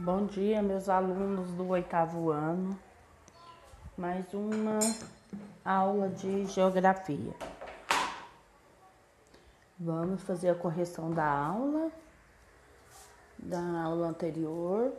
Bom dia, meus alunos do oitavo ano. Mais uma aula de geografia. Vamos fazer a correção da aula, da aula anterior.